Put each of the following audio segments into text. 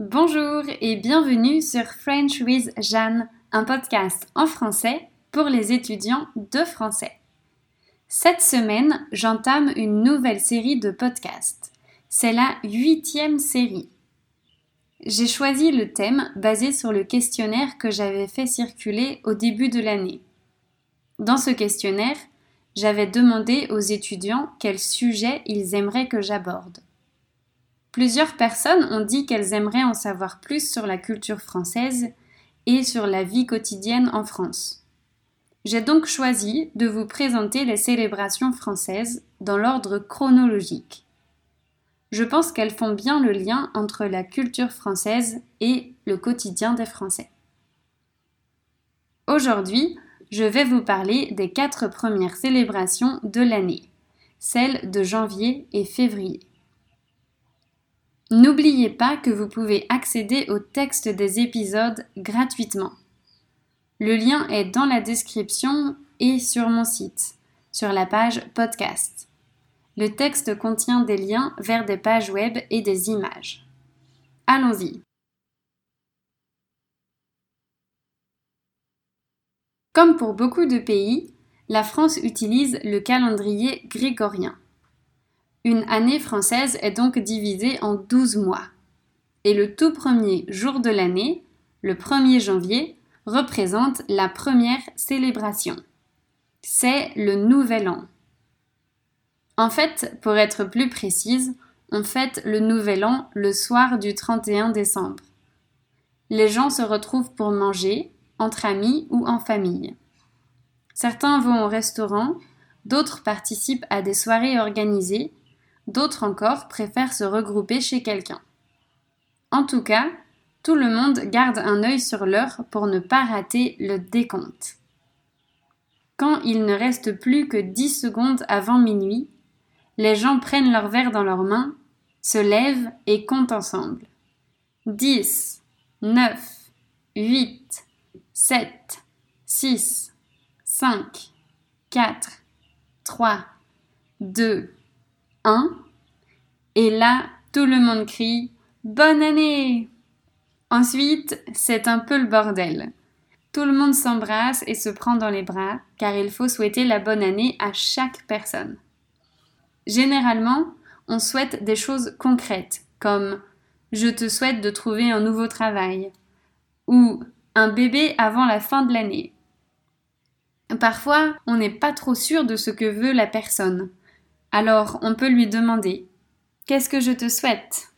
Bonjour et bienvenue sur French with Jeanne, un podcast en français pour les étudiants de français. Cette semaine, j'entame une nouvelle série de podcasts. C'est la huitième série. J'ai choisi le thème basé sur le questionnaire que j'avais fait circuler au début de l'année. Dans ce questionnaire, j'avais demandé aux étudiants quel sujet ils aimeraient que j'aborde. Plusieurs personnes ont dit qu'elles aimeraient en savoir plus sur la culture française et sur la vie quotidienne en France. J'ai donc choisi de vous présenter les célébrations françaises dans l'ordre chronologique. Je pense qu'elles font bien le lien entre la culture française et le quotidien des Français. Aujourd'hui, je vais vous parler des quatre premières célébrations de l'année, celles de janvier et février. N'oubliez pas que vous pouvez accéder au texte des épisodes gratuitement. Le lien est dans la description et sur mon site, sur la page podcast. Le texte contient des liens vers des pages web et des images. Allons-y. Comme pour beaucoup de pays, la France utilise le calendrier grégorien. Une année française est donc divisée en 12 mois. Et le tout premier jour de l'année, le 1er janvier, représente la première célébration. C'est le Nouvel An. En fait, pour être plus précise, on fête le Nouvel An le soir du 31 décembre. Les gens se retrouvent pour manger, entre amis ou en famille. Certains vont au restaurant, d'autres participent à des soirées organisées, d'autres encore préfèrent se regrouper chez quelqu'un. En tout cas, tout le monde garde un œil sur l'heure pour ne pas rater le décompte. Quand il ne reste plus que dix secondes avant minuit, les gens prennent leur verre dans leurs mains, se lèvent et comptent ensemble. Dix, neuf, huit, 7, 6, 5, 4, 3, 2, 1. Et là, tout le monde crie Bonne année Ensuite, c'est un peu le bordel. Tout le monde s'embrasse et se prend dans les bras, car il faut souhaiter la bonne année à chaque personne. Généralement, on souhaite des choses concrètes, comme Je te souhaite de trouver un nouveau travail, ou un bébé avant la fin de l'année. Parfois, on n'est pas trop sûr de ce que veut la personne. Alors, on peut lui demander Qu'est-ce que je te souhaite?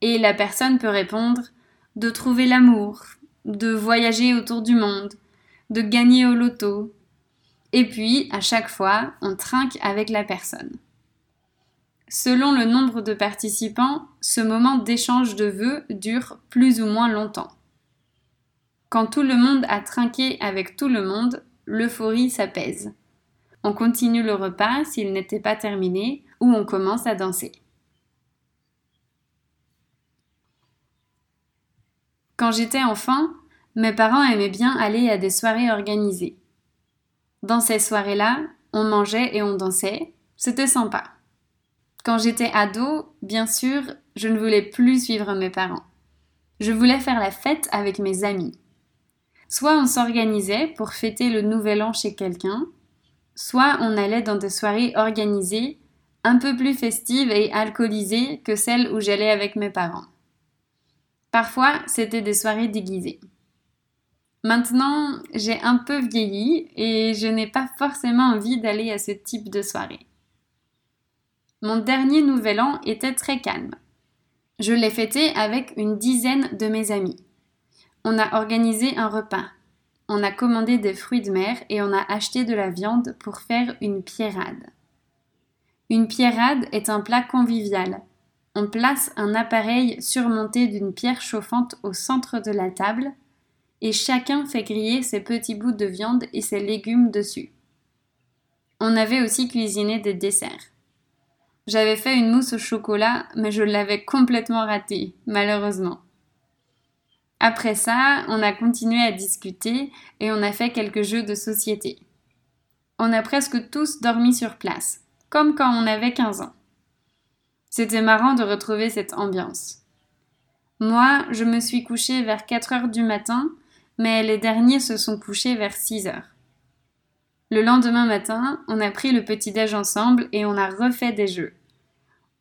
Et la personne peut répondre de trouver l'amour, de voyager autour du monde, de gagner au loto. Et puis, à chaque fois, on trinque avec la personne. Selon le nombre de participants, ce moment d'échange de vœux dure plus ou moins longtemps. Quand tout le monde a trinqué avec tout le monde, l'euphorie s'apaise. On continue le repas s'il n'était pas terminé ou on commence à danser. Quand j'étais enfant, mes parents aimaient bien aller à des soirées organisées. Dans ces soirées-là, on mangeait et on dansait, c'était sympa. Quand j'étais ado, bien sûr, je ne voulais plus suivre mes parents. Je voulais faire la fête avec mes amis. Soit on s'organisait pour fêter le nouvel an chez quelqu'un, soit on allait dans des soirées organisées, un peu plus festives et alcoolisées que celles où j'allais avec mes parents. Parfois, c'était des soirées déguisées. Maintenant, j'ai un peu vieilli et je n'ai pas forcément envie d'aller à ce type de soirée. Mon dernier nouvel an était très calme. Je l'ai fêté avec une dizaine de mes amis. On a organisé un repas. On a commandé des fruits de mer et on a acheté de la viande pour faire une pierrade. Une pierrade est un plat convivial. On place un appareil surmonté d'une pierre chauffante au centre de la table et chacun fait griller ses petits bouts de viande et ses légumes dessus. On avait aussi cuisiné des desserts. J'avais fait une mousse au chocolat, mais je l'avais complètement ratée, malheureusement. Après ça, on a continué à discuter et on a fait quelques jeux de société. On a presque tous dormi sur place, comme quand on avait 15 ans. C'était marrant de retrouver cette ambiance. Moi, je me suis couchée vers 4 heures du matin, mais les derniers se sont couchés vers 6 heures. Le lendemain matin, on a pris le petit-déj ensemble et on a refait des jeux.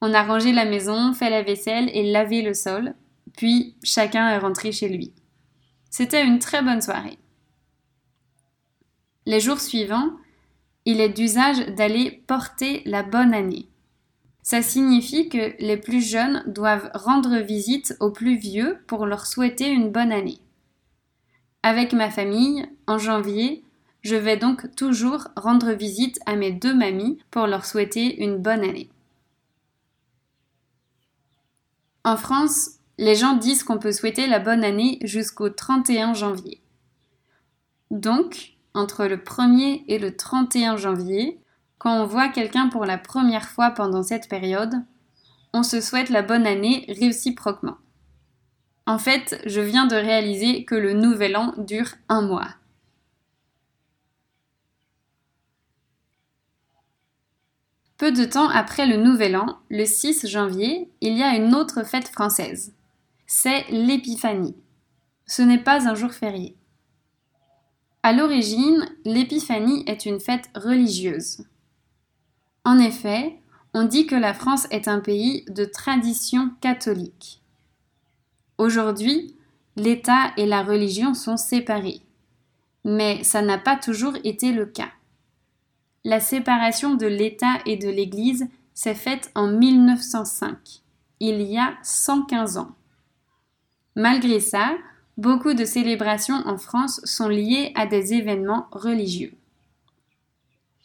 On a rangé la maison, fait la vaisselle et lavé le sol, puis chacun est rentré chez lui. C'était une très bonne soirée. Les jours suivants, il est d'usage d'aller porter la bonne année. Ça signifie que les plus jeunes doivent rendre visite aux plus vieux pour leur souhaiter une bonne année. Avec ma famille, en janvier, je vais donc toujours rendre visite à mes deux mamies pour leur souhaiter une bonne année. En France, les gens disent qu'on peut souhaiter la bonne année jusqu'au 31 janvier. Donc, entre le 1er et le 31 janvier, quand on voit quelqu'un pour la première fois pendant cette période, on se souhaite la bonne année réciproquement. En fait, je viens de réaliser que le nouvel an dure un mois. Peu de temps après le Nouvel An, le 6 janvier, il y a une autre fête française. C'est l'Épiphanie. Ce n'est pas un jour férié. À l'origine, l'Épiphanie est une fête religieuse. En effet, on dit que la France est un pays de tradition catholique. Aujourd'hui, l'État et la religion sont séparés. Mais ça n'a pas toujours été le cas la séparation de l'État et de l'Église s'est faite en 1905, il y a 115 ans. Malgré ça, beaucoup de célébrations en France sont liées à des événements religieux.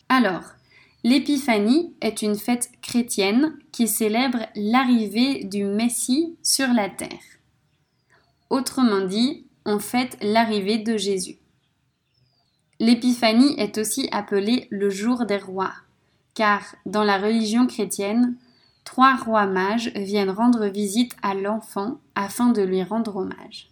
Alors, l'Épiphanie est une fête chrétienne qui célèbre l'arrivée du Messie sur la terre. Autrement dit, on fête l'arrivée de Jésus. L'épiphanie est aussi appelée le jour des rois, car dans la religion chrétienne, trois rois mages viennent rendre visite à l'enfant afin de lui rendre hommage.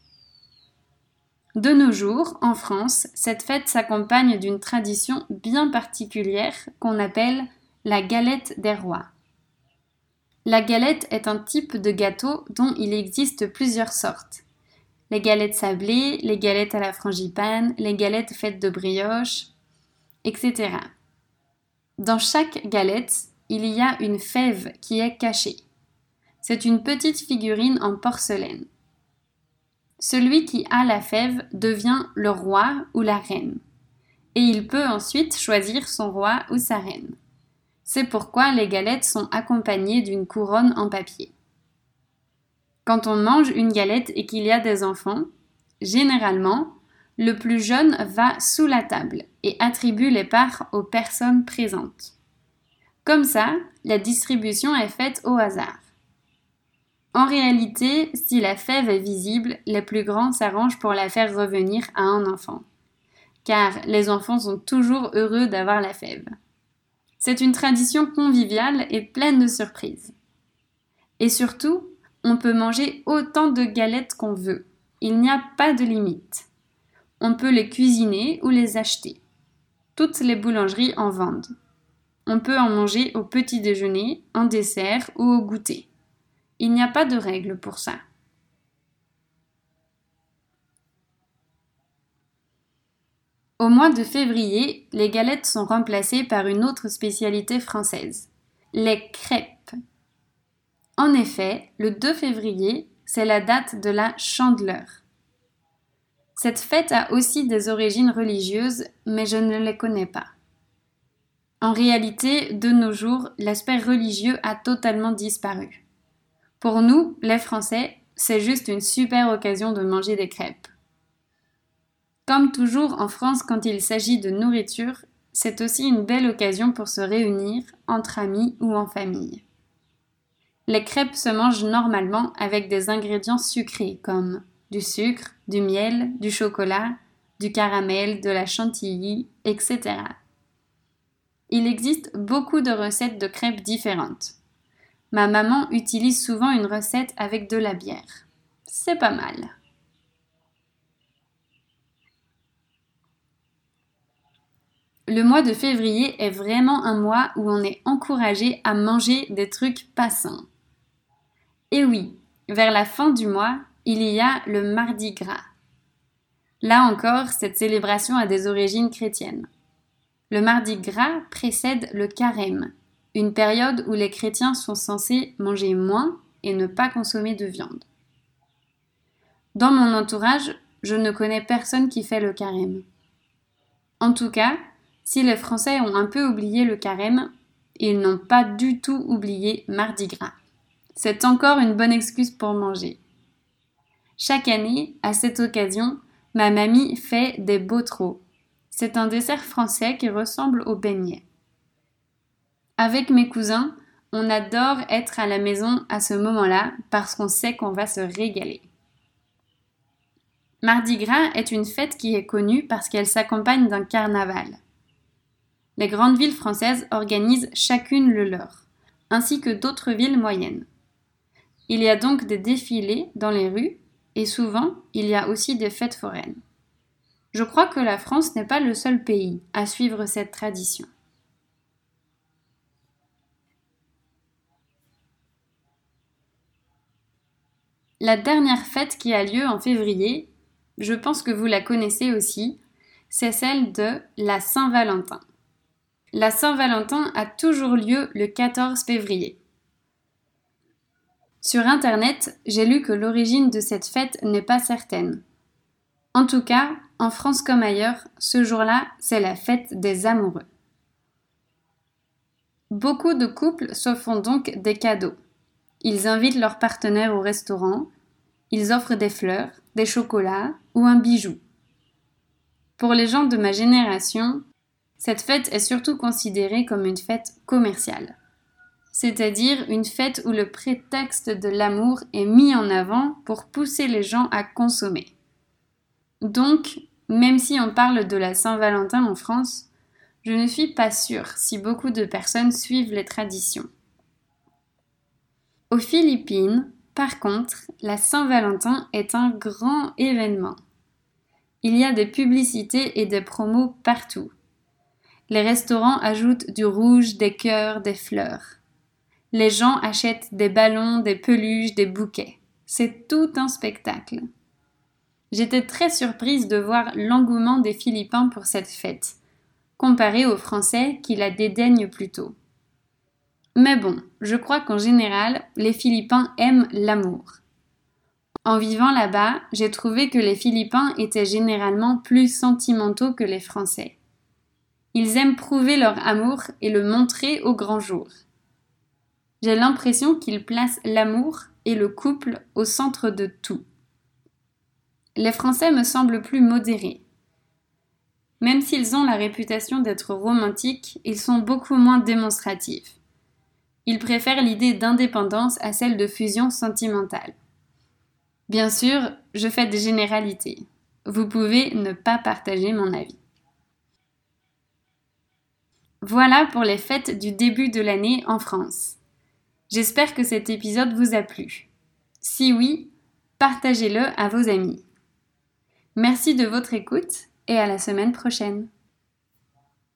De nos jours, en France, cette fête s'accompagne d'une tradition bien particulière qu'on appelle la galette des rois. La galette est un type de gâteau dont il existe plusieurs sortes les galettes sablées, les galettes à la frangipane, les galettes faites de brioche, etc. Dans chaque galette, il y a une fève qui est cachée. C'est une petite figurine en porcelaine. Celui qui a la fève devient le roi ou la reine, et il peut ensuite choisir son roi ou sa reine. C'est pourquoi les galettes sont accompagnées d'une couronne en papier. Quand on mange une galette et qu'il y a des enfants, généralement, le plus jeune va sous la table et attribue les parts aux personnes présentes. Comme ça, la distribution est faite au hasard. En réalité, si la fève est visible, les plus grands s'arrangent pour la faire revenir à un enfant. Car les enfants sont toujours heureux d'avoir la fève. C'est une tradition conviviale et pleine de surprises. Et surtout, on peut manger autant de galettes qu'on veut. Il n'y a pas de limite. On peut les cuisiner ou les acheter. Toutes les boulangeries en vendent. On peut en manger au petit déjeuner, en dessert ou au goûter. Il n'y a pas de règle pour ça. Au mois de février, les galettes sont remplacées par une autre spécialité française, les crêpes. En effet, le 2 février, c'est la date de la Chandeleur. Cette fête a aussi des origines religieuses, mais je ne les connais pas. En réalité, de nos jours, l'aspect religieux a totalement disparu. Pour nous, les Français, c'est juste une super occasion de manger des crêpes. Comme toujours en France quand il s'agit de nourriture, c'est aussi une belle occasion pour se réunir entre amis ou en famille. Les crêpes se mangent normalement avec des ingrédients sucrés comme du sucre, du miel, du chocolat, du caramel, de la chantilly, etc. Il existe beaucoup de recettes de crêpes différentes. Ma maman utilise souvent une recette avec de la bière. C'est pas mal. Le mois de février est vraiment un mois où on est encouragé à manger des trucs pas sains. Et oui, vers la fin du mois, il y a le Mardi Gras. Là encore, cette célébration a des origines chrétiennes. Le Mardi Gras précède le Carême, une période où les chrétiens sont censés manger moins et ne pas consommer de viande. Dans mon entourage, je ne connais personne qui fait le carême. En tout cas, si les Français ont un peu oublié le carême, ils n'ont pas du tout oublié Mardi Gras. C'est encore une bonne excuse pour manger. Chaque année, à cette occasion, ma mamie fait des botros. C'est un dessert français qui ressemble au beignet. Avec mes cousins, on adore être à la maison à ce moment-là parce qu'on sait qu'on va se régaler. Mardi Gras est une fête qui est connue parce qu'elle s'accompagne d'un carnaval. Les grandes villes françaises organisent chacune le leur, ainsi que d'autres villes moyennes. Il y a donc des défilés dans les rues et souvent il y a aussi des fêtes foraines. Je crois que la France n'est pas le seul pays à suivre cette tradition. La dernière fête qui a lieu en février, je pense que vous la connaissez aussi, c'est celle de la Saint-Valentin. La Saint-Valentin a toujours lieu le 14 février. Sur Internet, j'ai lu que l'origine de cette fête n'est pas certaine. En tout cas, en France comme ailleurs, ce jour-là, c'est la fête des amoureux. Beaucoup de couples se font donc des cadeaux. Ils invitent leurs partenaires au restaurant, ils offrent des fleurs, des chocolats ou un bijou. Pour les gens de ma génération, cette fête est surtout considérée comme une fête commerciale, c'est-à-dire une fête où le prétexte de l'amour est mis en avant pour pousser les gens à consommer. Donc, même si on parle de la Saint-Valentin en France, je ne suis pas sûre si beaucoup de personnes suivent les traditions. Aux Philippines, par contre, la Saint-Valentin est un grand événement. Il y a des publicités et des promos partout. Les restaurants ajoutent du rouge, des cœurs, des fleurs. Les gens achètent des ballons, des peluches, des bouquets. C'est tout un spectacle. J'étais très surprise de voir l'engouement des Philippins pour cette fête, comparé aux Français qui la dédaignent plutôt. Mais bon, je crois qu'en général, les Philippins aiment l'amour. En vivant là-bas, j'ai trouvé que les Philippins étaient généralement plus sentimentaux que les Français. Ils aiment prouver leur amour et le montrer au grand jour. J'ai l'impression qu'ils placent l'amour et le couple au centre de tout. Les Français me semblent plus modérés. Même s'ils ont la réputation d'être romantiques, ils sont beaucoup moins démonstratifs. Ils préfèrent l'idée d'indépendance à celle de fusion sentimentale. Bien sûr, je fais des généralités. Vous pouvez ne pas partager mon avis. Voilà pour les fêtes du début de l'année en France. J'espère que cet épisode vous a plu. Si oui, partagez-le à vos amis. Merci de votre écoute et à la semaine prochaine.